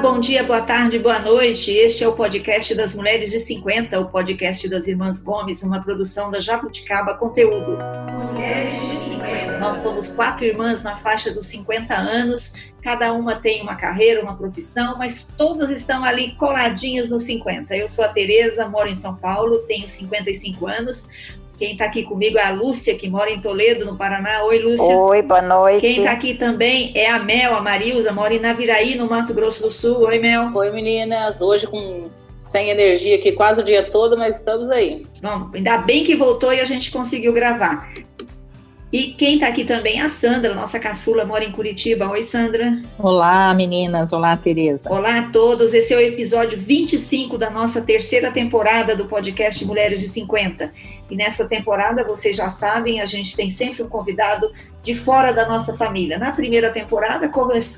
bom dia, boa tarde, boa noite. Este é o podcast das Mulheres de 50, o podcast das Irmãs Gomes, uma produção da Jabuticaba Conteúdo. Mulheres de 50. Nós somos quatro irmãs na faixa dos 50 anos, cada uma tem uma carreira, uma profissão, mas todas estão ali coladinhas nos 50. Eu sou a Tereza, moro em São Paulo, tenho 55 anos. Quem está aqui comigo é a Lúcia, que mora em Toledo, no Paraná. Oi, Lúcia. Oi, boa noite. Quem está aqui também é a Mel, a Marilza, mora em Naviraí, no Mato Grosso do Sul. Oi, Mel. Oi, meninas. Hoje com sem energia aqui quase o dia todo, mas estamos aí. Bom, ainda bem que voltou e a gente conseguiu gravar. E quem está aqui também é a Sandra, nossa caçula, mora em Curitiba. Oi, Sandra. Olá, meninas. Olá, Tereza. Olá a todos. Esse é o episódio 25 da nossa terceira temporada do podcast Mulheres de 50. E nesta temporada, vocês já sabem, a gente tem sempre um convidado de fora da nossa família. Na primeira temporada,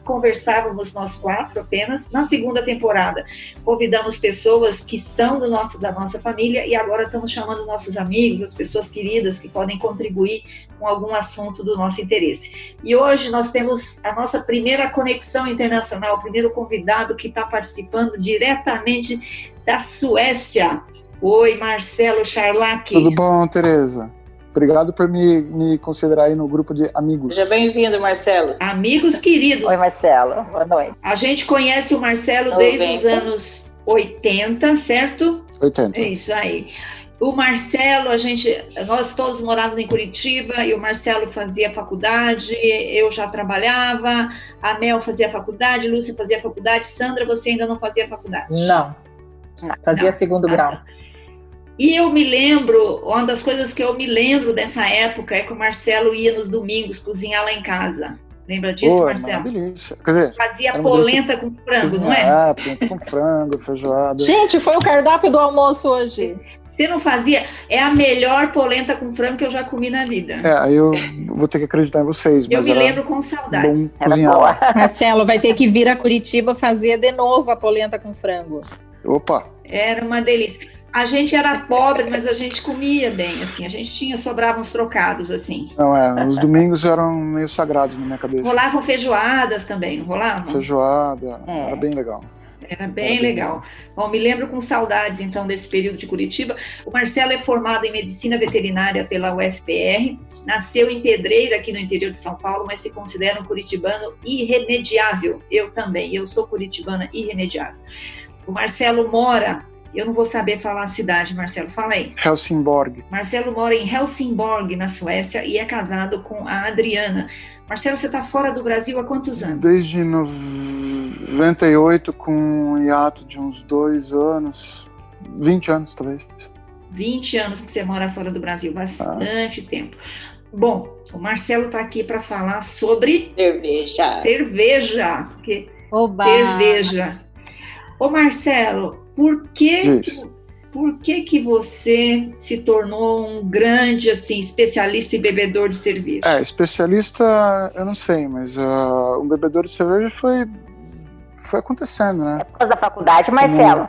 conversávamos nós quatro apenas. Na segunda temporada, convidamos pessoas que são do nosso, da nossa família e agora estamos chamando nossos amigos, as pessoas queridas que podem contribuir com algum assunto do nosso interesse. E hoje nós temos a nossa primeira conexão internacional, o primeiro convidado que está participando diretamente da Suécia. Oi, Marcelo Charlac. Tudo bom, Tereza? Obrigado por me, me considerar aí no grupo de amigos. Seja bem-vindo, Marcelo. Amigos queridos. Oi, Marcelo. Boa noite. A gente conhece o Marcelo desde os anos 80, certo? 80. É isso aí. O Marcelo, a gente, nós todos morávamos em Curitiba e o Marcelo fazia faculdade, eu já trabalhava, a Mel fazia faculdade, Lúcia fazia faculdade, Sandra, você ainda não fazia faculdade? Não. Fazia não. segundo tá grau. E eu me lembro, uma das coisas que eu me lembro dessa época é que o Marcelo ia nos domingos cozinhar lá em casa. Lembra disso, Pô, Marcelo? Delícia. Quer dizer, Fazia polenta com frango, não é? É, polenta com frango, feijoada. Gente, foi o cardápio do almoço hoje. Você não fazia? É a melhor polenta com frango que eu já comi na vida. É, aí eu vou ter que acreditar em vocês. Eu me lembro com saudades. Marcelo, vai ter que vir a Curitiba fazer de novo a polenta com frango. Opa! Era uma delícia. A gente era pobre, mas a gente comia bem, assim. A gente tinha, sobravam uns trocados, assim. Não, é, os domingos eram meio sagrados na minha cabeça. Rolavam feijoadas também, não rolavam? Feijoada, é. era bem legal. Era bem era legal. Bem... Bom, me lembro com saudades, então, desse período de Curitiba. O Marcelo é formado em Medicina Veterinária pela UFPR, nasceu em Pedreira, aqui no interior de São Paulo, mas se considera um curitibano irremediável. Eu também, eu sou curitibana irremediável. O Marcelo mora eu não vou saber falar a cidade, Marcelo, fala aí. Helsingborg. Marcelo mora em Helsingborg, na Suécia, e é casado com a Adriana. Marcelo, você está fora do Brasil há quantos anos? Desde 98, com um hiato de uns dois anos, 20 anos talvez. 20 anos que você mora fora do Brasil, bastante ah. tempo. Bom, o Marcelo está aqui para falar sobre cerveja. Cerveja, porque Oba. cerveja. Ô Marcelo, por que, por que que você se tornou um grande assim especialista e bebedor de cerveja? É, especialista, eu não sei, mas uh, um bebedor de cerveja foi foi acontecendo, né? É por causa da faculdade, Marcelo.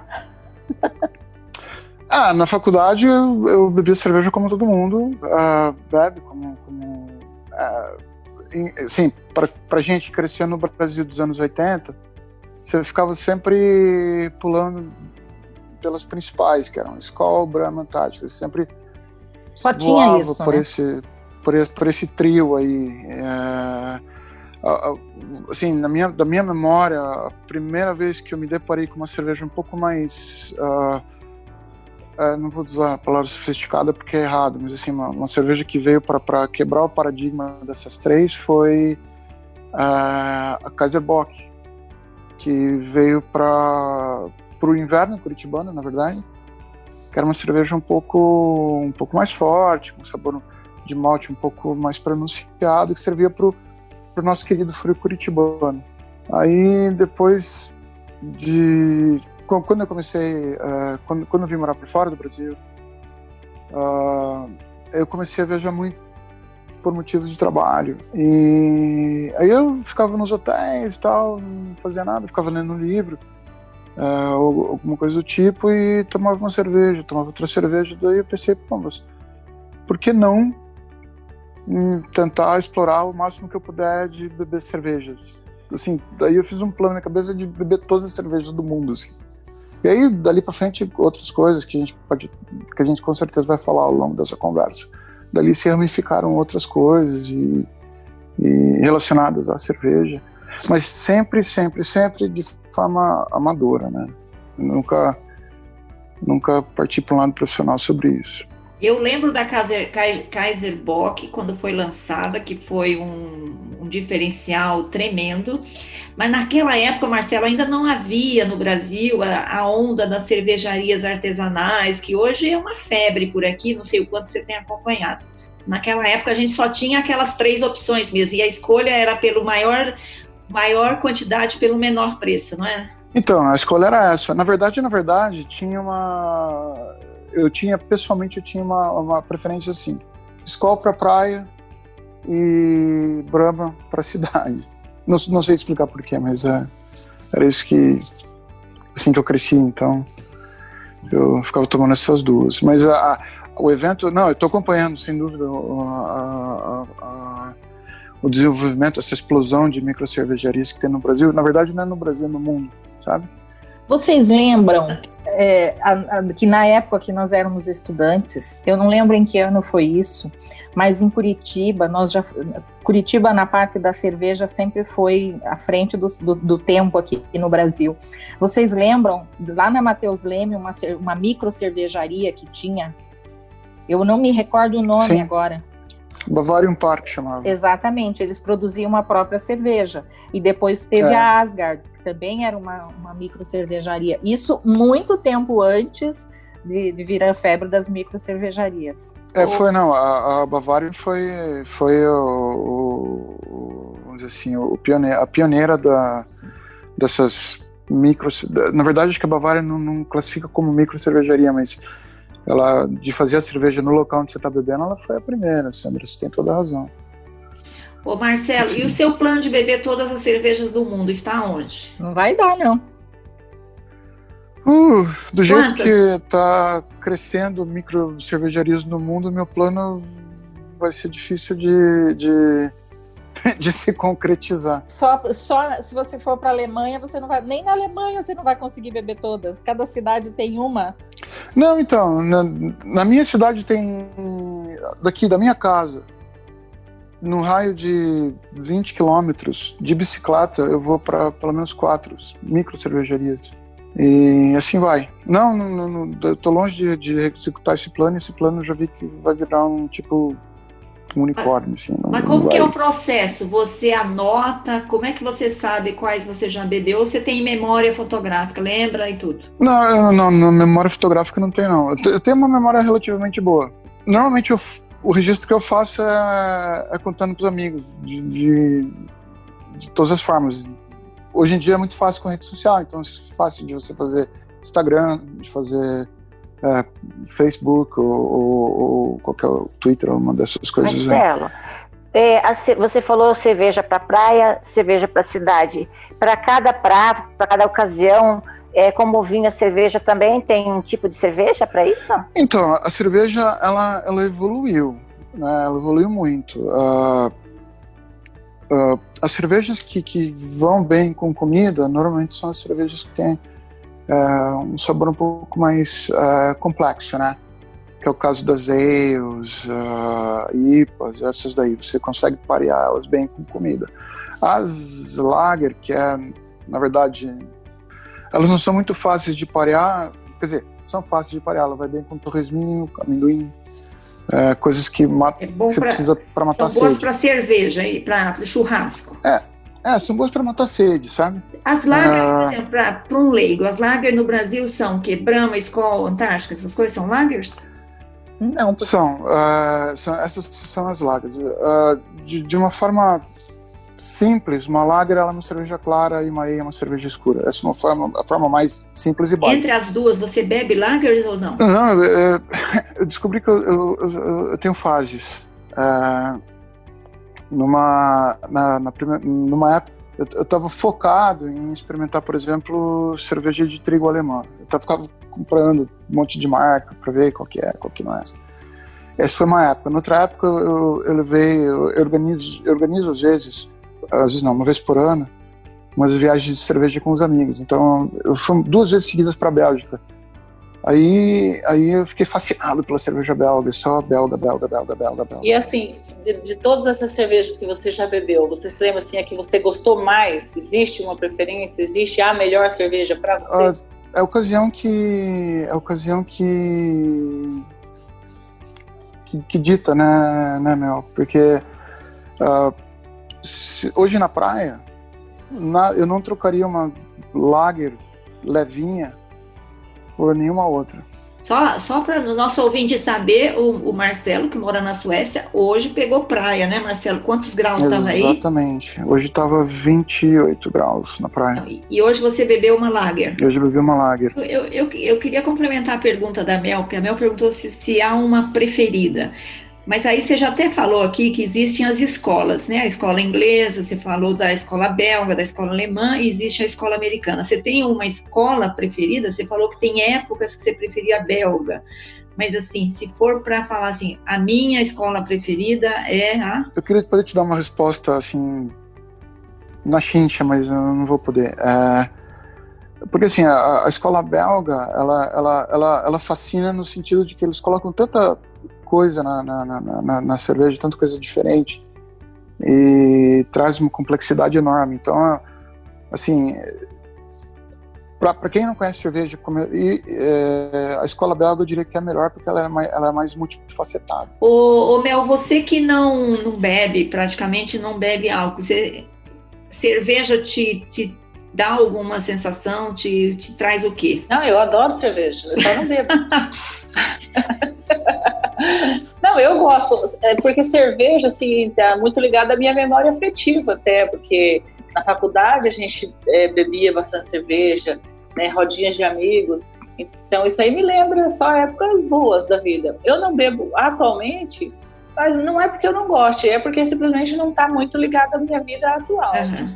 Ah, na faculdade eu, eu bebia cerveja como todo mundo uh, bebe, como, como uh, sim, para pra gente crescer no Brasil dos anos 80, você ficava sempre pulando pelas principais, que eram Skol, Brahma, Antártica. Sempre só tinha isso, por né? esse por esse, por esse trio aí. É, assim, na minha, da minha memória, a primeira vez que eu me deparei com uma cerveja um pouco mais. Uh, uh, não vou usar a palavra sofisticada porque é errado, mas assim, uma, uma cerveja que veio para quebrar o paradigma dessas três foi uh, a Kaiser Bock, que veio para o inverno curitibano, na verdade, que era uma cerveja um pouco, um pouco mais forte, com sabor de malte um pouco mais pronunciado, que servia para o nosso querido frio curitibano. Aí, depois de... Quando eu comecei, uh, quando, quando eu vim morar por fora do Brasil, uh, eu comecei a viajar muito por motivos de trabalho. E aí eu ficava nos hotéis e tal, não fazia nada, ficava lendo um livro uh, alguma coisa do tipo, e tomava uma cerveja, tomava outra cerveja, daí eu pensei, pô, mas por que não tentar explorar o máximo que eu puder de beber cervejas? assim, daí eu fiz um plano na cabeça de beber todas as cervejas do mundo, assim. E aí, dali para frente, outras coisas que a gente pode, que a gente com certeza vai falar ao longo dessa conversa. Dali se ramificaram outras coisas e, e relacionadas à cerveja, mas sempre, sempre, sempre de forma amadora, né? Nunca, nunca parti para um lado profissional sobre isso. Eu lembro da Kaiser, Kaiser Bock quando foi lançada, que foi um, um, diferencial tremendo. Mas naquela época, Marcelo, ainda não havia no Brasil a, a, onda das cervejarias artesanais, que hoje é uma febre por aqui, não sei o quanto você tem acompanhado. Naquela época a gente só tinha aquelas três opções mesmo, e a escolha era pelo maior, maior quantidade pelo menor preço, não é? Então, a escolha era essa. Na verdade, na verdade, tinha uma eu tinha, pessoalmente, eu tinha uma, uma preferência assim: Skol para praia e Brahma para cidade. Não, não sei explicar porquê, mas é, era isso que, assim que eu cresci, então eu ficava tomando essas duas. Mas a, a, o evento, não, eu estou acompanhando, sem dúvida, a, o desenvolvimento, essa explosão de microcervejarias que tem no Brasil. Na verdade, não é no Brasil, é no mundo, sabe? Vocês lembram é, a, a, que na época que nós éramos estudantes, eu não lembro em que ano foi isso, mas em Curitiba, nós já Curitiba na parte da cerveja sempre foi à frente do, do, do tempo aqui no Brasil. Vocês lembram lá na Mateus Leme uma, uma micro cervejaria que tinha? Eu não me recordo o nome Sim. agora. Bavarian Park chamava. Exatamente, eles produziam a própria cerveja. E depois teve é. a Asgard, que também era uma, uma micro cervejaria. Isso muito tempo antes de, de vir a febre das micro cervejarias. É, foi não. A, a Bavarian foi, foi o, o, vamos dizer assim, o pioneiro, a pioneira da, dessas micro. Na verdade, acho que a Bavária não, não classifica como micro cervejaria, mas ela de fazer a cerveja no local onde você está bebendo, ela foi a primeira, Sandra, você tem toda a razão. Ô Marcelo, e o seu plano de beber todas as cervejas do mundo está onde? Não vai dar, não. Uh, do jeito Quantas? que está crescendo micro cervejarias no mundo, meu plano vai ser difícil de, de de se concretizar. Só, só se você for para a Alemanha, você não vai nem na Alemanha você não vai conseguir beber todas. Cada cidade tem uma. Não, então na, na minha cidade tem daqui da minha casa, no raio de 20 quilômetros de bicicleta, eu vou para pelo menos quatro micro cervejarias. E assim vai. Não, não, não eu tô longe de, de executar esse plano. Esse plano eu já vi que vai virar um tipo um unicórnio. Assim, não, Mas como que é o processo? Você anota? Como é que você sabe quais você já bebeu? Ou você tem memória fotográfica, lembra e tudo? Não, não, não memória fotográfica não tenho não. Eu tenho uma memória relativamente boa. Normalmente eu, o registro que eu faço é, é contando para os amigos de, de, de todas as formas. Hoje em dia é muito fácil com rede social, então é fácil de você fazer Instagram, de fazer é, Facebook ou, ou, ou, qualquer Twitter, uma dessas coisas. Marcelo, é, você falou cerveja para praia, cerveja para cidade. Para cada prato, para cada ocasião, é, como vinha a cerveja também tem um tipo de cerveja para isso? Então, a cerveja ela, ela evoluiu, né? ela evoluiu muito. Uh, uh, as cervejas que, que vão bem com comida, normalmente são as cervejas que têm uh, um sabor um pouco mais complexo, né? Que é o caso das ales, IPAs, essas daí. Você consegue parear elas bem com comida. As lager, que é, na verdade, elas não são muito fáceis de parear, quer dizer, são fáceis de parear, ela vai bem com torresminho, com amendoim, é, coisas que é você pra, precisa para matar são boas para cerveja e para churrasco. É, é, são boas para matar sede, sabe? As lager, ah, por exemplo, para um leigo, as lager no Brasil são o quê? Brahma, Skol, Antártica, essas coisas são lagers? Não. Porque... São, uh, são, essas são as lagers. Uh, de, de, uma forma simples, uma lager é uma cerveja clara e uma ale é uma cerveja escura. Essa é uma forma, a forma mais simples e básica. Entre as duas, você bebe lagers ou não? Não, eu, eu descobri que eu, eu, eu tenho fases. Uh, numa, na, na primeira, numa época eu estava focado em experimentar, por exemplo, cerveja de trigo alemã. Eu tava, ficava comprando um monte de marca para ver qual que é, qual que não é. Essa foi uma época. Noutra época eu, eu levei, eu organizo, eu organizo às vezes, às vezes não, uma vez por ano, umas viagens de cerveja com os amigos. Então, eu fui duas vezes seguidas para a Bélgica. Aí, aí eu fiquei fascinado pela cerveja belga, só belga, belga, belga, belga, belga. E assim, de, de, todas essas cervejas que você já bebeu, você se lembra assim, a que você gostou mais? Existe uma preferência? Existe a melhor cerveja para você? é a ocasião que é a ocasião que que, que dita, né, né, Mel? Porque uh, se, hoje na praia na, eu não trocaria uma lager levinha por nenhuma outra. Só, só para o nosso ouvinte saber, o, o, Marcelo, que mora na Suécia, hoje pegou praia, né, Marcelo? Quantos graus estava aí? Exatamente. Hoje estava 28 graus na praia. E, hoje você bebeu uma lager? Hoje eu bebi uma lager. Eu, eu, eu, queria complementar a pergunta da Mel, porque a Mel perguntou se, se há uma preferida. Mas aí você já até falou aqui que existem as escolas, né? A escola inglesa, você falou da escola belga, da escola alemã, e existe a escola americana. Você tem uma escola preferida? Você falou que tem épocas que você preferia a belga. Mas assim, se for para falar assim, a minha escola preferida é a. Eu queria poder te dar uma resposta assim na chincha, mas eu não vou poder. É... Porque assim, a, a, escola belga, ela, ela, ela, ela fascina no sentido de que eles colocam tanta coisa na, na, na, na cerveja, tanta coisa diferente e traz uma complexidade enorme. Então, assim, para quem não conhece cerveja, e, é, a escola belga eu diria que é melhor porque ela é mais, ela é mais multifacetada. Ô, ô, Mel, você que não, não bebe, praticamente não bebe álcool, você, cerveja te, te dá alguma sensação, te, te traz o quê? Não, eu adoro cerveja, eu só não bebo. Não, eu gosto, é porque cerveja, assim, tá muito ligada à minha memória afetiva até, porque na faculdade a gente é, bebia bastante cerveja, né, rodinhas de amigos, então isso aí me lembra só épocas boas da vida. Eu não bebo atualmente, mas não é porque eu não goste, é porque simplesmente não está muito ligado à minha vida atual. Uhum.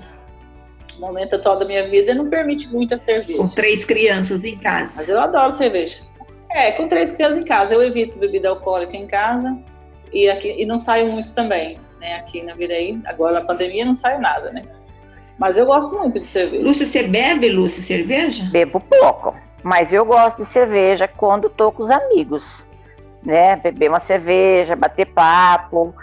O momento atual da minha vida não permite muita cerveja. Com três crianças em casa. Mas eu adoro cerveja. É, com três crianças em casa. Eu evito bebida alcoólica em casa e, aqui, e não saio muito também, né? Aqui na Viraí, agora na pandemia não saio nada, né? Mas eu gosto muito de cerveja. Lúcia, você bebe, Lúcia, cerveja? Bebo pouco, mas eu gosto de cerveja quando tô com os amigos, né? Beber uma cerveja, bater papo,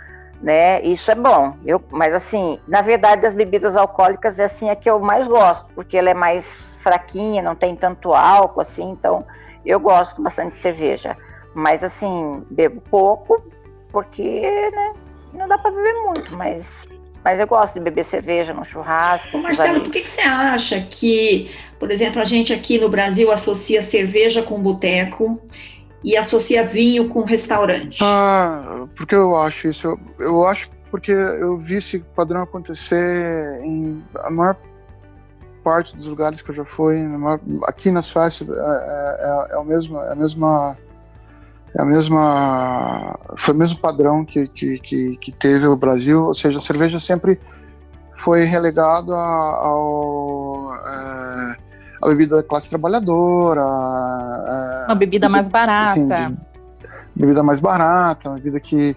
né? Isso é bom. Eu, mas assim, na verdade, das bebidas alcoólicas é assim a que eu mais gosto, porque ela é mais fraquinha, não tem tanto álcool, assim, então eu gosto bastante de cerveja, mas assim, bebo pouco, porque né, não dá para beber muito, mas, mas eu gosto de beber cerveja no churrasco. Marcelo, por que, que você acha que, por exemplo, a gente aqui no Brasil associa cerveja com boteco e associa vinho com restaurante? Ah, porque eu acho isso. Eu, eu acho porque eu vi esse padrão acontecer em a maior parte dos lugares que eu já fui, aqui na Suécia é, é, é, o mesmo, é a mesma é a mesma foi o mesmo padrão que, que, que, que teve o Brasil, ou seja, a cerveja sempre foi relegado ao é, a bebida da classe trabalhadora, é, uma bebida mais barata, assim, bebida mais barata, uma bebida que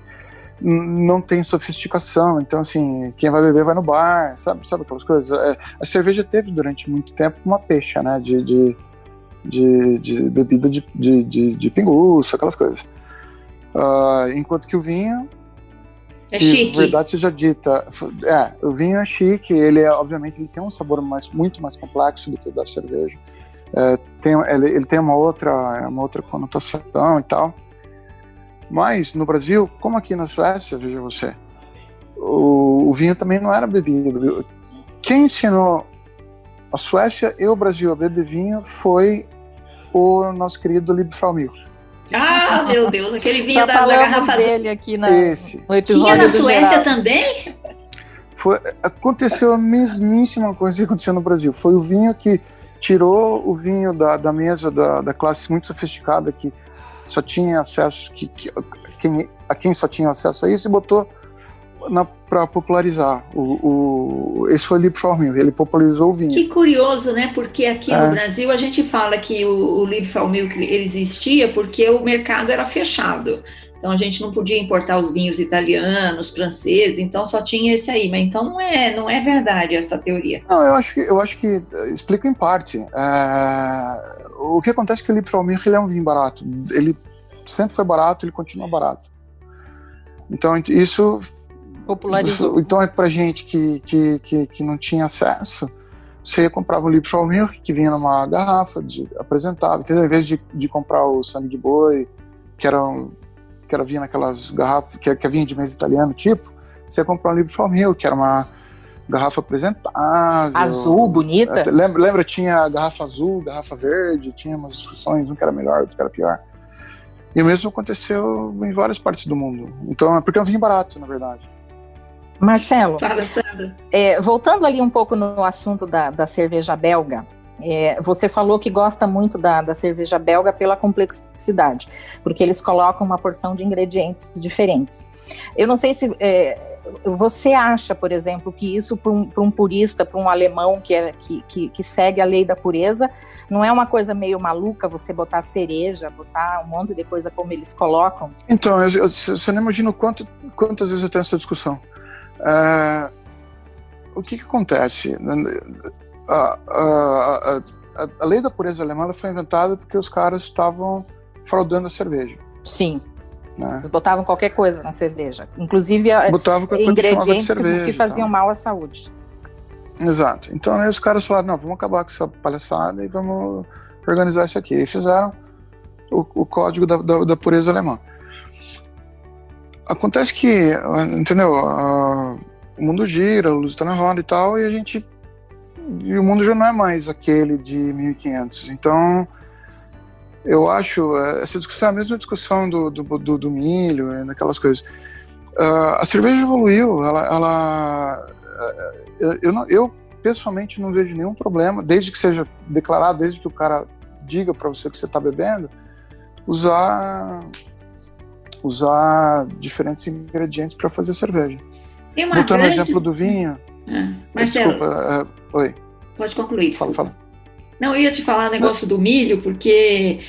não tem sofisticação. Então, assim, quem vai beber vai no bar, sabe, sabe aquelas coisas? É, a cerveja teve durante muito tempo uma peixa, né? De, de, de, de bebida de, de, de, de pinguço, aquelas coisas. Uh, enquanto que o vinho. É chique. verdade seja dita, é, o vinho é chique, ele é, obviamente, ele tem um sabor mais, muito mais complexo do que o da cerveja. É, tem, ele, ele tem uma outra, uma outra conotação e tal. Mas no Brasil, como aqui na Suécia, veja você, o, o vinho também não era bebido. Quem ensinou a Suécia e o Brasil a beber vinho foi o nosso querido Liebfraumil. Ah, meu Deus, aquele vinho da, da garrafa dele aqui na, Esse. no episódio Tinha na Suécia geral. também? Foi, aconteceu a mesmíssima coisa que aconteceu no Brasil. Foi o vinho que tirou o vinho da, da mesa da, da classe muito sofisticada que só tinha acesso que, que quem, a quem só tinha acesso a isso e botou para popularizar o, o, esse foi o Liebfraumil, ele popularizou o vinho. Que curioso, né? Porque aqui é. no Brasil a gente fala que o, o Liebfraumil ele existia porque o mercado era fechado. Então a gente não podia importar os vinhos italianos, franceses, então só tinha esse aí. Mas então não é, não é verdade essa teoria. Não, eu acho que eu acho que eh, explico em parte. É, o que acontece é que o ele é um vinho barato. Ele sempre foi barato, ele continua barato. Então isso popularizou. Então é para gente que, que, que, que não tinha acesso você comprava um Liebfraumilch que vinha numa garrafa de, apresentável, entendeu? Em vez de, de comprar o sangue de boi, que era, um, que era vinha naquelas garrafas, que, que vinha de mesa italiano, tipo, você ia comprar um Liebfraumilch, que era uma garrafa apresentável. Azul, bonita. Lembra, lembra, tinha garrafa azul, garrafa verde, tinha umas discussões, um que era melhor, outro que era pior. E o mesmo aconteceu em várias partes do mundo. Então, é porque é um vinho barato, na verdade. Marcelo, Fala. É, voltando ali um pouco no assunto da, da cerveja belga, é, você falou que gosta muito da, da, cerveja belga pela complexidade, porque eles colocam uma porção de ingredientes diferentes. Eu não sei se é, você acha, por exemplo, que isso para um, um, purista, para um alemão que, é, que, que, que, segue a lei da pureza, não é uma coisa meio maluca você botar cereja, botar um monte de coisa como eles colocam? Então, eu, eu, você não imagina quanto, quantas vezes eu tenho essa discussão. Uh, o que, que acontece? A, a, a, a, lei da pureza alemã foi inventada porque os caras estavam fraudando a cerveja. Sim. Né? Eles botavam qualquer coisa na cerveja, inclusive ingredientes que, que faziam mal à saúde. Exato. Então aí os caras falaram, não, vamos acabar com essa palhaçada e vamos organizar isso aqui. E fizeram o, o código da, da, da pureza alemã. Acontece que, entendeu? o mundo gira, a luz está na roda e tal, e a gente. E o mundo já não é mais aquele de 1500. Então, eu acho. É, essa discussão é a mesma discussão do, do, do, do milho, é, daquelas coisas. Uh, a cerveja evoluiu, ela. ela é, eu, não, eu, pessoalmente, não vejo nenhum problema, desde que seja declarado, desde que o cara diga para você que você está bebendo, usar usar diferentes ingredientes para fazer cerveja. Voltando grande... ao exemplo do vinho. Ah, Marcelo, desculpa, uh, oi. Pode concluir. Fala, fala. Não, eu ia te falar o negócio do milho, porque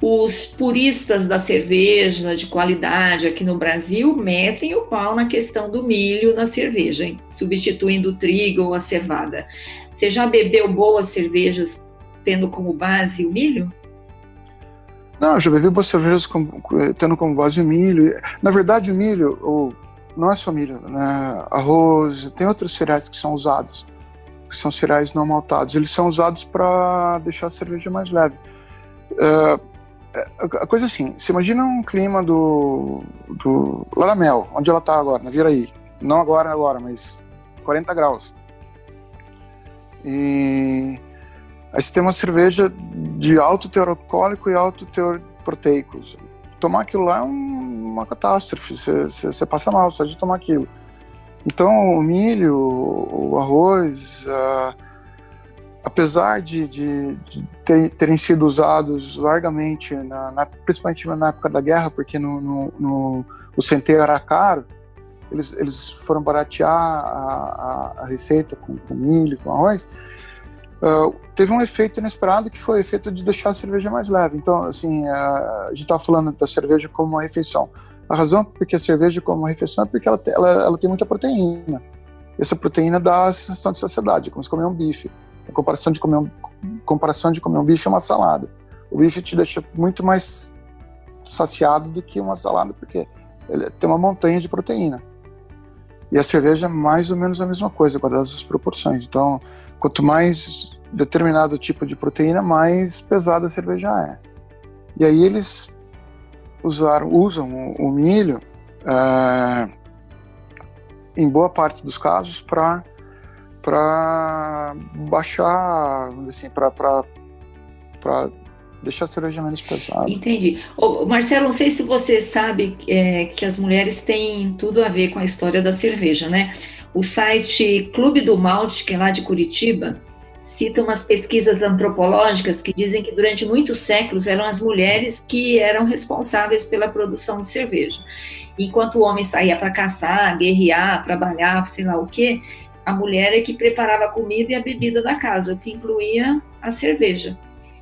os puristas da cerveja de qualidade aqui no Brasil metem o pau na questão do milho na cerveja, hein? substituindo o trigo ou a cevada. Você já bebeu boas cervejas tendo como base o milho? Não, já bebi boas cervejas com, tendo como base o milho. Na verdade, o milho, ou, não é só milho, né? arroz, tem outros cereais que são usados, que são cereais não maltados. Eles são usados para deixar a cerveja mais leve. Uh, a coisa assim, você imagina um clima do, do Laramel, onde ela está agora, na Viraí. Não agora, agora, mas 40 graus. E Aí você tem uma cerveja de alto teor alcoólico e alto teor proteico. Tomar aquilo lá é um, uma catástrofe, você, passa mal só de tomar aquilo. Então, o milho, o arroz, uh, apesar de, de, de ter, terem sido usados largamente, na, na, principalmente na época da guerra, porque no, no, no o centeio era caro, eles, eles foram baratear a, a, a receita com, com milho, com arroz, Uh, teve um efeito inesperado que foi o efeito de deixar a cerveja mais leve. Então, assim, uh, a gente estava falando da cerveja como uma refeição. A razão porque a cerveja como uma refeição é porque ela, ela, ela tem muita proteína. Essa proteína dá a sensação de saciedade, como se comer um bife. A comparação de comer um, comparação de comer um bife é uma salada. O bife te deixa muito mais saciado do que uma salada, porque ele tem uma montanha de proteína. E a cerveja é mais ou menos a mesma coisa, guardadas as proporções. Então, quanto mais determinado tipo de proteína, mais pesada a cerveja é. E aí eles usaram, usam o, o milho é, em boa parte dos casos para para baixar, assim, para deixar a cerveja menos pesada. Entendi. Ô, Marcelo, não sei se você sabe é, que as mulheres têm tudo a ver com a história da cerveja, né? O site Clube do Malte, que é lá de Curitiba, cita umas pesquisas antropológicas que dizem que durante muitos séculos eram as mulheres que eram responsáveis pela produção de cerveja. Enquanto o homem saía para caçar, guerrear, trabalhar, sei lá o quê, a mulher é que preparava a comida e a bebida da casa, o que incluía a cerveja.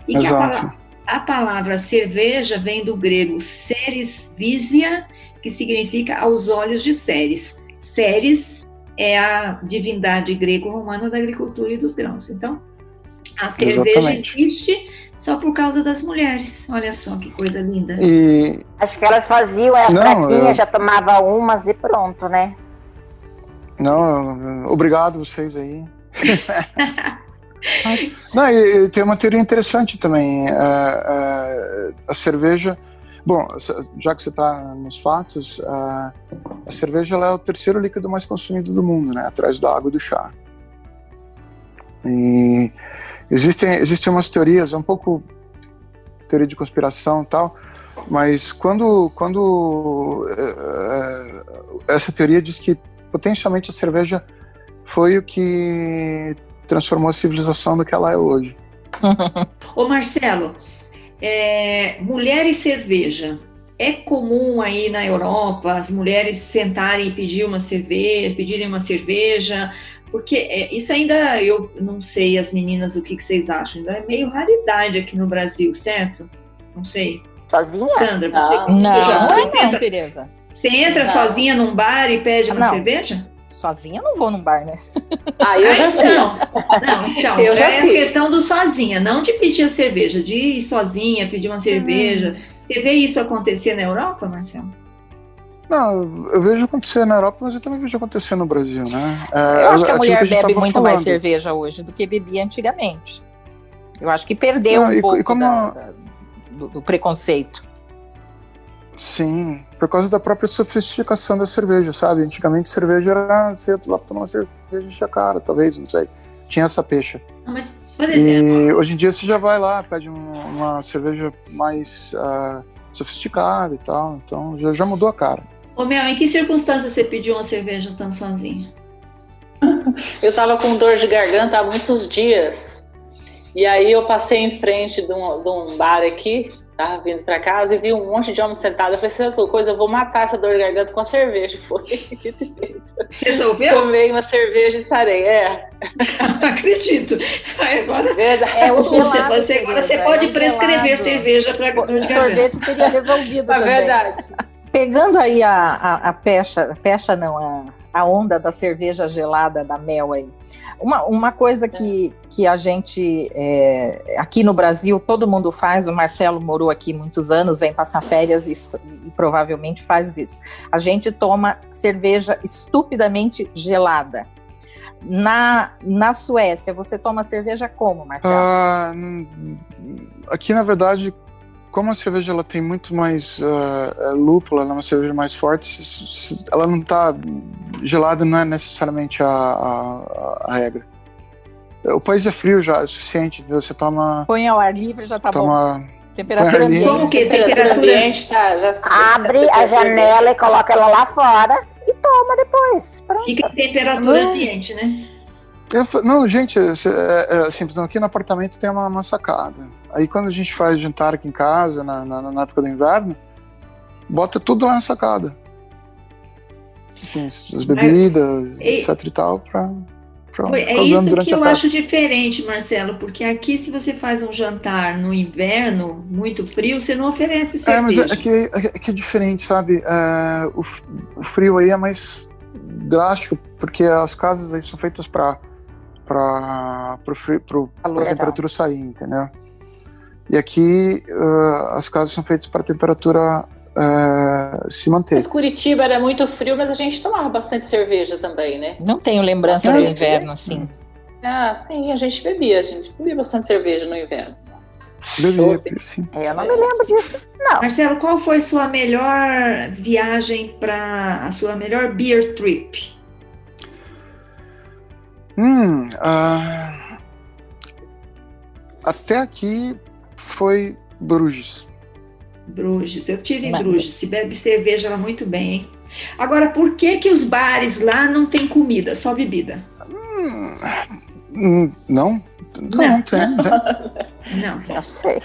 E Exato. A palavra cerveja vem do grego seres visia, que significa aos olhos de Ceres. Ceres é a divindade grego-romana da agricultura e dos grãos. Então, a cerveja Exatamente. existe só por causa das mulheres. Olha só que coisa linda. E... Acho que elas faziam a Não, eu... já tomava umas e pronto, né? Não, obrigado vocês aí. Não, e, tem uma teoria interessante também. É, é, a cerveja. Bom, já que você está nos fatos, a, cerveja é o terceiro líquido mais consumido do mundo, né? Atrás da água e do chá. E existem, existem umas teorias, é um pouco teoria de conspiração e tal, mas quando, quando é, essa teoria diz que potencialmente a cerveja foi o que transformou a civilização no que ela é hoje. Ô Marcelo, é, mulher e cerveja. É comum aí na Europa as mulheres sentarem e pedir uma cerveja, pedirem uma cerveja, porque é, isso ainda eu não sei as meninas o que, que, vocês acham, ainda é meio raridade aqui no Brasil, certo? Não sei. Sozinha? Sandra, não, você, não, não, você não, Tereza. Você entra não. sozinha num bar e pede uma não. cerveja? Sozinha eu não vou num bar, né? Ah, eu já fiz. Não, então, eu já é fiz. a questão do sozinha, não de pedir a cerveja, de ir sozinha, pedir uma cerveja. Hum. Você vê isso acontecer na Europa, Marcelo? Não, eu vejo acontecer na Europa, mas eu também vejo acontecer no Brasil, né? É, eu acho que a mulher que a bebe muito falando. mais cerveja hoje do que bebia antigamente. Eu acho que perdeu não, um e, pouco e como... da, da, do, do preconceito. Sim, por causa da própria sofisticação da cerveja, sabe? Antigamente cerveja era você ia lá tomar uma cerveja encher a cara, talvez, não sei. Tinha essa pecha. mas, por exemplo. E hoje em dia você já vai lá, pede um, uma cerveja mais uh, sofisticada e tal, então já, já mudou a cara. Ô Mel, em que circunstâncias você pediu uma cerveja tão sozinha? eu tava com dor de garganta há muitos dias. E aí eu passei em frente de um, de um bar aqui Tava vindo pra casa e vi um monte de homem sentado. Eu falei, se essa coisa, eu vou matar essa dor de garganta com a cerveja. Foi Resolveu? Tomei uma cerveja e sarei, é. Não acredito. agora, Verdade. É, o você, você, agora você pode é prescrever cerveja para dor de garganta. sorvete teria resolvido é também. verdade. Pegando aí a, a, a pecha, a pecha não, a, a onda da cerveja gelada da Mel aí. Uma, uma coisa que, que a gente, é, aqui no Brasil, todo mundo faz, o Marcelo morou aqui muitos anos, vem passar férias e, e provavelmente faz isso. A gente toma cerveja estupidamente gelada. Na, na Suécia, você toma cerveja como, Marcelo? Ah, aqui, na verdade, como a cerveja ela tem muito mais uh, lúpulo, ela é uma cerveja mais forte, ela não está gelada, não é necessariamente a, a, a, regra. O país é frio já, é suficiente, você toma... Põe ao ar livre já tá toma, bom. Temperatura ambiente. Como que temperatura ambiente tá, já Abre a janela e coloca ela lá fora e toma depois. Pronto. Fica temperatura ambiente, né? Eu, não, gente, é, é, é, simples. Aqui no apartamento tem uma, uma, sacada. Aí quando a gente faz jantar aqui em casa, na, na, na época do inverno, bota tudo lá na sacada. Assim, as bebidas, etc e tal, pra é isso que eu acho diferente, Marcelo, porque aqui se você faz um jantar no inverno, muito frio, você não oferece cerveja. É, mas é, é que, é, é, que é diferente, sabe? É, o, o frio aí é mais drástico, porque as casas aí são feitas para para a temperatura sair, entendeu? E aqui uh, as casas são feitas para a temperatura uh, se manter. Mas Curitiba era muito frio, mas a gente tomava bastante cerveja também, né? Não tenho lembrança do inverno, assim. Ah, sim, a gente bebia, a gente bebia bastante cerveja no inverno. Bebia, sim. É, eu não me lembro disso, não. Marcelo, qual foi sua melhor viagem para a sua melhor beer trip? Hum, uh, até aqui foi Bruges. Bruges, eu tive em Bruges. Se bebe cerveja lá muito bem, hein? Agora, por que que os bares lá não tem comida, só bebida? Hum, hum não, não, não tem. Não, não sei.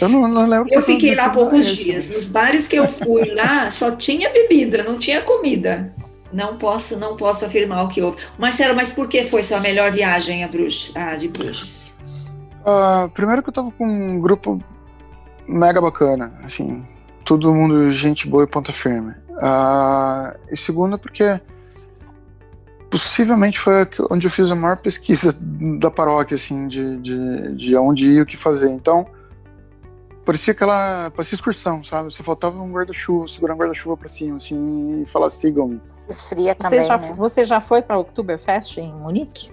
Eu não, não lembro. Eu fiquei lá poucos dias. Nos bares que eu fui lá, só tinha bebida, não tinha comida. Não posso, não posso afirmar o que houve. Marcelo, mas por que foi sua melhor viagem a Bruges, a de Bruges? Uh, primeiro que eu estava com um grupo mega bacana, assim, todo mundo gente boa e ponta firme. Uh, e segundo, porque possivelmente foi onde eu fiz a maior pesquisa da paróquia, assim, de, de, de onde ir e o que fazer. Então, parecia aquela. parecia excursão, sabe? Você faltava um guarda-chuva, segurar um guarda-chuva pra cima, assim, e falar: sigam-me. Esfria também. Você já, né? você já foi para o Oktoberfest em Munique?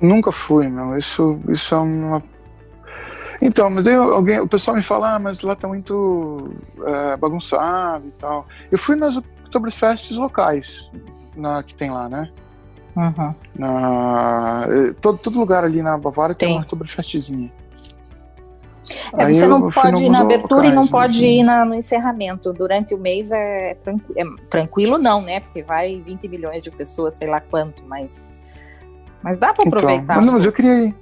Nunca fui, meu. Isso, isso é uma. Então, mas daí alguém, o pessoal me fala, ah, mas lá tá muito é, bagunçado e tal. Eu fui nas Oktoberfests locais na, que tem lá, né? Uhum. Na, eh, todo, todo lugar ali na Bavária tem, Tem. uma Oktoberfestzinha. É, Aí você eu não pode ir na abertura e não locais, pode né? ir na- no encerramento. Durante o mês é, tranqui- é tranquilo, não, né? Porque vai 20 milhões de pessoas, sei lá quanto, mas. Mas dá para Então, aproveitar. mas, não, mas eu queria ir.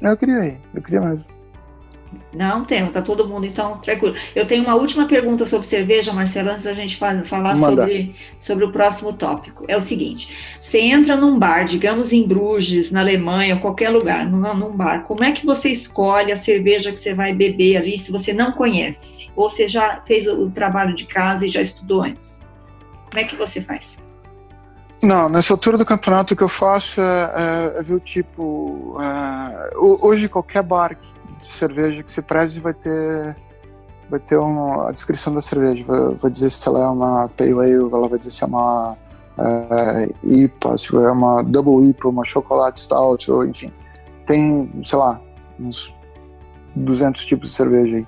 Eu queria ir, eu queria mesmo. Não tem, tá todo mundo então tranquilo. Eu tenho uma última pergunta sobre cerveja, Marcelo, antes da gente fa- falar Manda. sobre, sobre o próximo tópico. É o seguinte: você entra num bar, digamos em Bruges, na Alemanha, qualquer lugar, num, num bar, como é que você escolhe a cerveja que você vai beber ali se você não conhece? Ou você já fez o, trabalho de casa e já estudou antes? Como é que você faz? Não, nessa altura do campeonato o que eu faço é, é- é ver o tipo. é, ho- hoje qualquer bar de cerveja que se preze vai ter vai ter uma, a descrição da cerveja. Vai dizer se ela é uma pale ale, ela vai dizer se é uma é, IPA, se é uma double IPA, uma chocolate stout, ou enfim. Tem, sei lá, uns 200 tipos de cerveja aí.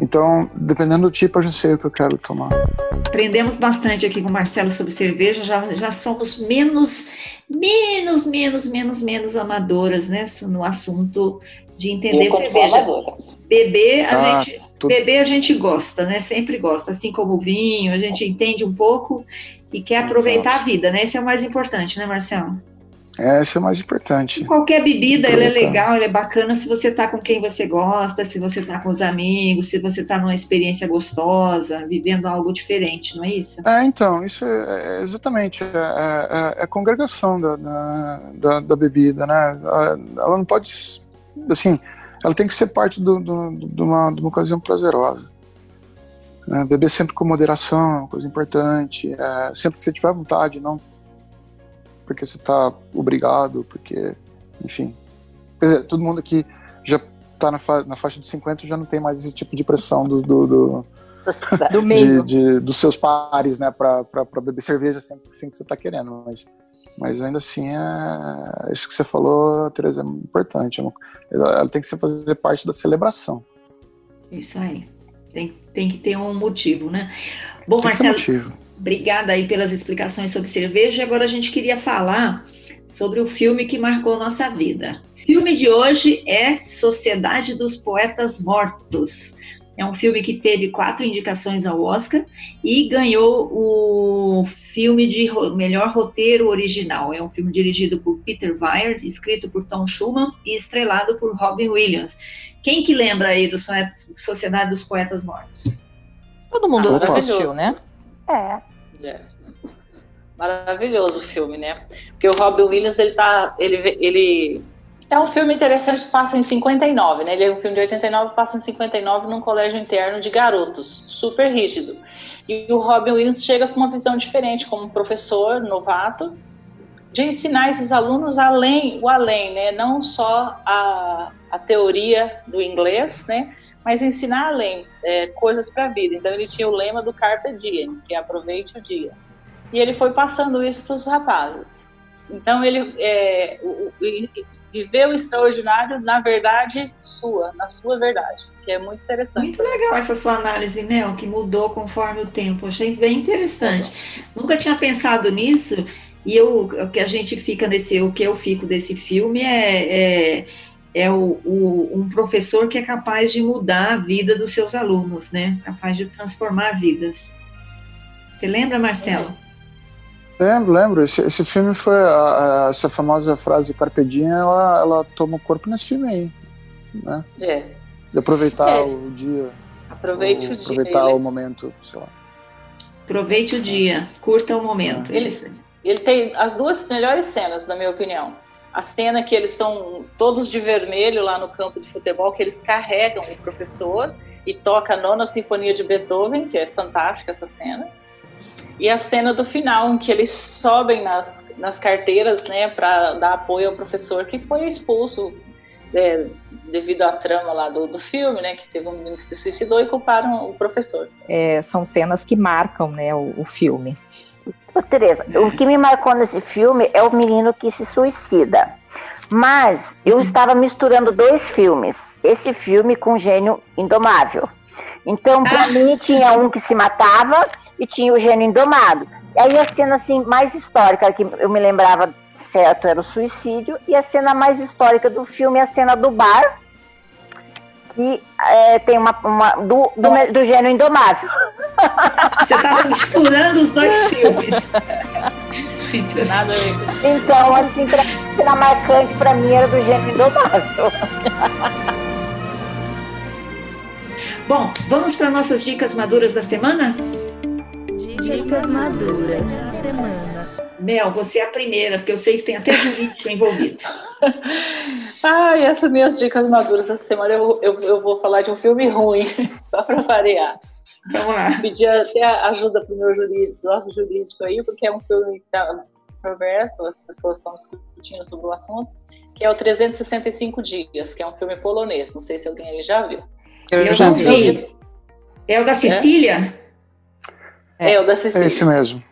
Então, dependendo do tipo, eu já sei o que eu quero tomar. Aprendemos bastante aqui com o Marcelo sobre cerveja, já, já somos menos, menos, menos, menos, menos amadoras, né, no assunto de entender cerveja. Beber, a Ah, gente, tudo. beber a gente gosta, né, sempre gosta, assim como o vinho, a gente entende um pouco e quer aproveitar a vida, né, esse é o mais importante, né, Marcelo? É, isso é o mais importante. Qualquer bebida, ela é legal, ela é bacana se você tá com quem você gosta, se você tá com os amigos, se você tá numa experiência gostosa, vivendo algo diferente, não é isso? É, então, isso é, é exatamente, é, é- é a congregação da, da, da- da bebida, né? Ela não pode, assim, ela tem que ser parte do, do- de, uma, de uma ocasião prazerosa. né? Beber sempre com moderação é uma coisa importante, é, sempre que você tiver vontade, não porque você está obrigado, porque, enfim. Quer dizer, todo mundo aqui já está na, fa na faixa dos 50 já não tem mais esse tipo de pressão do- do- do, Do de, de- dos seus pares, né, pra beber cerveja sempre que você tá querendo, mas, mas ainda assim, é, isso que você falou, Teresa, é importante, ela, tem que fazer parte da celebração, Isso aí. Tem, tem que ter um motivo, né? Bom, tem Marcelo, motivo. obrigada aí pelas explicações sobre cerveja. Agora a gente queria falar sobre o filme que marcou nossa vida. O filme de hoje é Sociedade dos Poetas Mortos. É um filme que teve quatro indicações ao Oscar e ganhou o filme de melhor roteiro original. É um filme dirigido por Peter Weir, escrito por Tom Schumann e estrelado por Robin Williams. Quem que lembra aí do Sociedade dos Poetas Mortos? Todo mundo Opa. assistiu, né? É. É. Maravilhoso o filme, né? Porque o Robin Williams, ele tá. Ele, ele é um filme interessante, passa em 59, né? Ele é um filme de 89, passa em 59 num colégio interno de garotos, super rígido. E o Robin Williams chega com uma visão diferente, como professor novato, de ensinar esses alunos além, o além, né? Não só a, a teoria do inglês, né? Mas ensinar além, é, coisas para a vida. Então ele tinha o lema do Carpe Diem, que é aproveite o dia. E ele foi passando isso para os rapazes. Então ele é, o, o, viver o extraordinário na verdade sua, na sua verdade, que é muito interessante. Muito legal essa sua análise, Mel, que mudou conforme o tempo. Achei bem interessante. Nunca tinha pensado nisso. E eu, o que a gente fica nesse, o que eu fico desse filme é, é, é o, o, um professor que é capaz de mudar a vida dos seus alunos, né? Capaz de transformar vidas. Você lembra, Marcelo? Lembro, lembro, esse, esse filme foi, a, a, essa famosa frase Carpe Diem, ela, ela toma o corpo nesse filme aí, né? É. De aproveitar É. o dia, Aproveite ou o dia. aproveitar Ele- o momento, sei lá. Aproveite o dia, curta o momento. Ele- Isso. Ele tem as duas melhores cenas, na minha opinião. a cena que eles estão todos de vermelho lá no campo de futebol, que eles carregam o professor e toca a nona sinfonia de Beethoven, que é fantástica essa cena. E a cena do final, em que eles sobem nas, nas carteiras, né, para dar apoio ao professor que foi expulso é, devido à trama lá do, do filme, né, que teve um menino que se suicidou e culparam o professor. É, são cenas que marcam, né, o, o filme. Ô, Tereza, o que me marcou nesse filme é o menino que se suicida. Mas eu uhum. estava misturando dois filmes. Esse filme com Gênio Indomável. Então, para ah. mim, tinha um que se matava e tinha o Gênio Indomado. E aí a cena assim, mais histórica que eu me lembrava certo era o suicídio. E a cena mais histórica do filme é a cena do bar, que é, tem uma, uma do, do, do gênio indomável. Você estava misturando os dois filmes. Nada Então, assim, pra, cena marcante para mim era do gênio indomável. Bom, vamos para nossas dicas maduras da semana? Dicas maduras da semana. Mel, você é a primeira, porque eu sei que tem até jurídico envolvido. Ai, essas minhas dicas maduras da semana, eu, eu, eu vou falar de um filme ruim, só para variar. Vamos lá. Pedir até ajuda para o meu jurídico, nosso jurídico aí, porque é um filme que está controverso, as pessoas estão discutindo sobre o assunto, que é o 365 Dias, que é um filme polonês. Não sei se alguém aí já viu. Eu, eu já vi. É o da Cecília? É, é o da Cecília. É esse mesmo.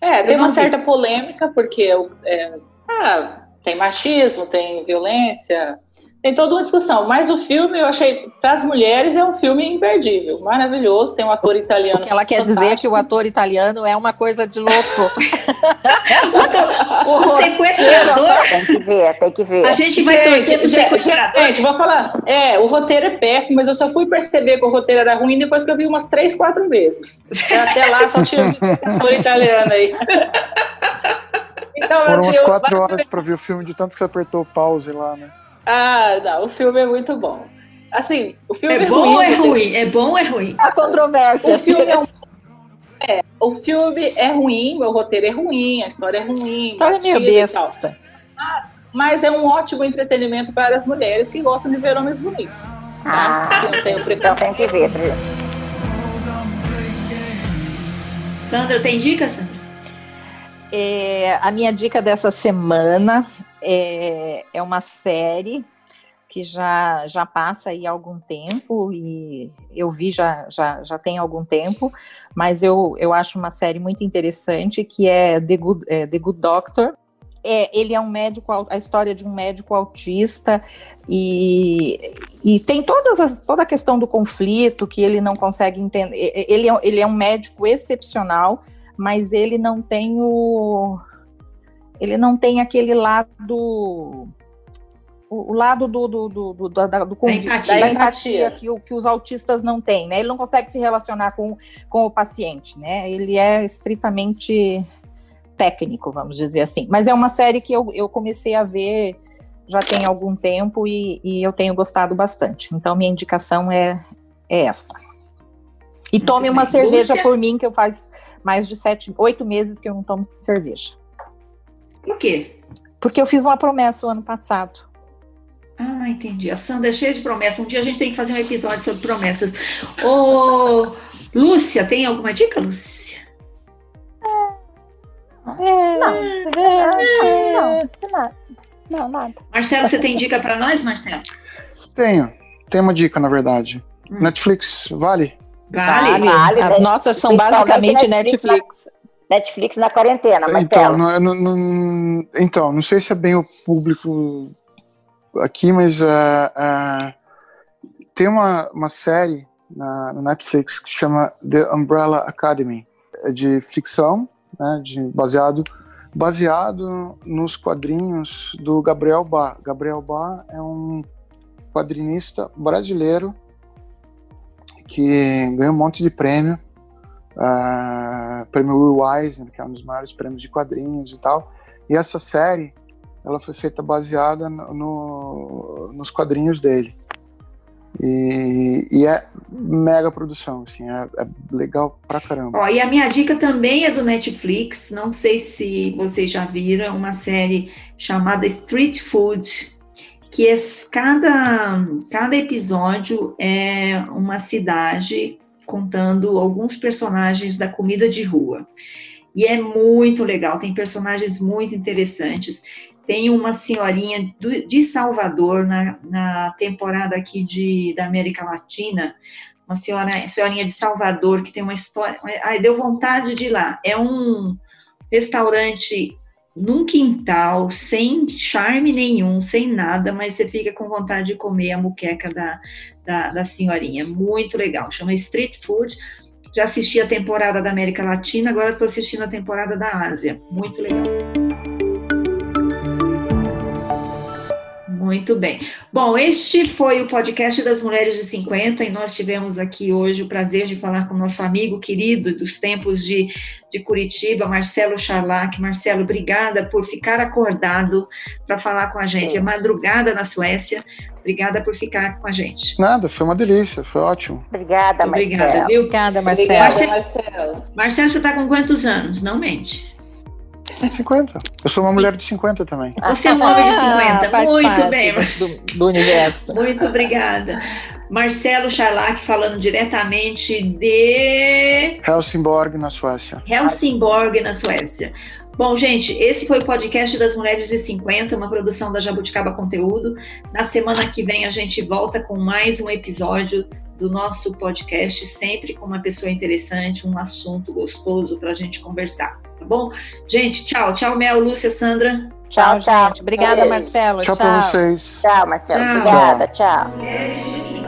É, tem uma certa polêmica, porque é, ah, tem machismo, tem violência, tem toda uma discussão. Mas o filme, eu achei, para as mulheres, é um filme imperdível, maravilhoso. Tem um ator italiano. O que ela quer fantástico. dizer é que o ator italiano é uma coisa de louco. o sequestrador. Tem que ver, tem que ver. A gente vai torcer pro sequestrador. Gente, vou falar. É, o roteiro é péssimo, mas eu só fui perceber que o roteiro era ruim depois que eu vi umas três, quatro vezes. Até lá só tinha esse ator italiano aí. Então, Foram umas quatro horas para ver o filme de tanto que você apertou pause lá, né? Ah, não, o filme é muito bom. Assim, o filme é, é bom ruim, ou é ruim? É bom ou é ruim? A controvérsia. O filme é, um... é, o filme é ruim, o roteiro é ruim, a história é ruim. A história é meio besta. Mas, mas é um ótimo entretenimento para as mulheres que gostam de ver homens bonitos. Tá? Ah, que não tem então tem que ver. Sandra, tem dica, Sandra? É, a minha dica dessa semana é, é uma série que já, já passa aí algum tempo e eu vi já, já, já tem algum tempo, mas eu, eu acho uma série muito interessante que é The Good, é, The Good Doctor. É, ele é um médico, a história de um médico autista e, e tem todas as, toda a questão do conflito que ele não consegue entender. Ele é, ele é um médico excepcional, mas ele não tem o ele não tem aquele lado o, lado do, do, do, do, da, do convite, da empatia, da empatia que, que, os autistas não têm, né? Ele não consegue se relacionar com, com o paciente, né? Ele é estritamente técnico, vamos dizer assim. Mas é uma série que eu, eu comecei a ver já tem algum tempo e, e eu tenho gostado bastante. Então, minha indicação é, é esta. E tome uma cerveja por mim, que eu faz mais de sete, oito meses que eu não tomo cerveja. Por quê? Porque eu fiz uma promessa o ano passado. Ah, entendi. A Sandra é cheia de promessas. Um dia a gente tem que fazer um episódio sobre promessas. Ô, Lúcia, tem alguma dica, Lúcia? É, não, é, não, não, nada. Marcelo, você tem dica para nós, Marcelo? Tenho. Tem uma dica, na verdade. Hum. Netflix, vale? Vale. vale. As nossas são basicamente Netflix. Netflix. Netflix na quarentena, mas então, não, não, não, então, não sei se é bem o público aqui, mas uh, uh, tem uma, uma série na, na, Netflix que chama The Umbrella Academy, é de ficção, né, de, baseado baseado nos quadrinhos do Gabriel Bá. Gabriel Bá é um quadrinista brasileiro que ganhou um monte de prêmio uh, prêmio Will Eisner, que é um dos maiores prêmios de quadrinhos e tal. E essa série, ela foi feita baseada no, no, nos quadrinhos dele. E, e é mega produção, assim, é, é, legal pra caramba. Ó, e a minha dica também é do Netflix, não sei se vocês já viram, uma série chamada Street Food, que é cada, cada episódio é uma cidade contando alguns personagens da comida de rua. E é muito legal, tem personagens muito interessantes. Tem uma senhorinha do, de Salvador, na, na temporada aqui de, da América Latina, uma senhora, senhorinha de Salvador, que tem uma história. Ai, deu vontade de ir lá. É um restaurante num quintal, sem charme nenhum, sem nada, mas você fica com vontade de comer a muqueca da, da, da senhorinha. Muito legal. Chama Street Food. Já assisti a temporada da América Latina, agora estou assistindo a temporada da Ásia. Muito legal. Muito bem. Bom, este foi o podcast das Mulheres de 50 e nós tivemos aqui hoje o prazer de falar com o nosso amigo querido dos tempos de, de Curitiba, Marcelo Charlac. Marcelo, obrigada por ficar acordado para falar com a gente. É madrugada na Suécia. Obrigada por ficar com a gente. Nada, foi uma delícia, foi ótimo. Obrigada, Marcelo. Obrigada, viu? Obrigada, Marcelo. Obrigada, Marcelo. Marcelo, você está com quantos anos? Não mente. 50. Eu sou uma mulher de 50 também. Você é um homem de 50. Ah, faz Muito parte bem. Do, do universo. Muito obrigada. Marcelo Charlac falando diretamente de Helsingborg, na Suécia. Helsingborg, na Suécia. Bom, gente, esse foi o podcast das Mulheres de 50, uma produção da Jabuticaba Conteúdo. Na semana que vem a gente volta com mais um episódio do nosso podcast, sempre com uma pessoa interessante, um assunto gostoso para a gente conversar, tá bom? Gente, tchau. Tchau, Mel, Lúcia, Sandra. Tchau, tchau. gente. Obrigada. Marcelo. Tchau, pra vocês. Tchau, Marcelo. Tchau. Obrigada, tchau. De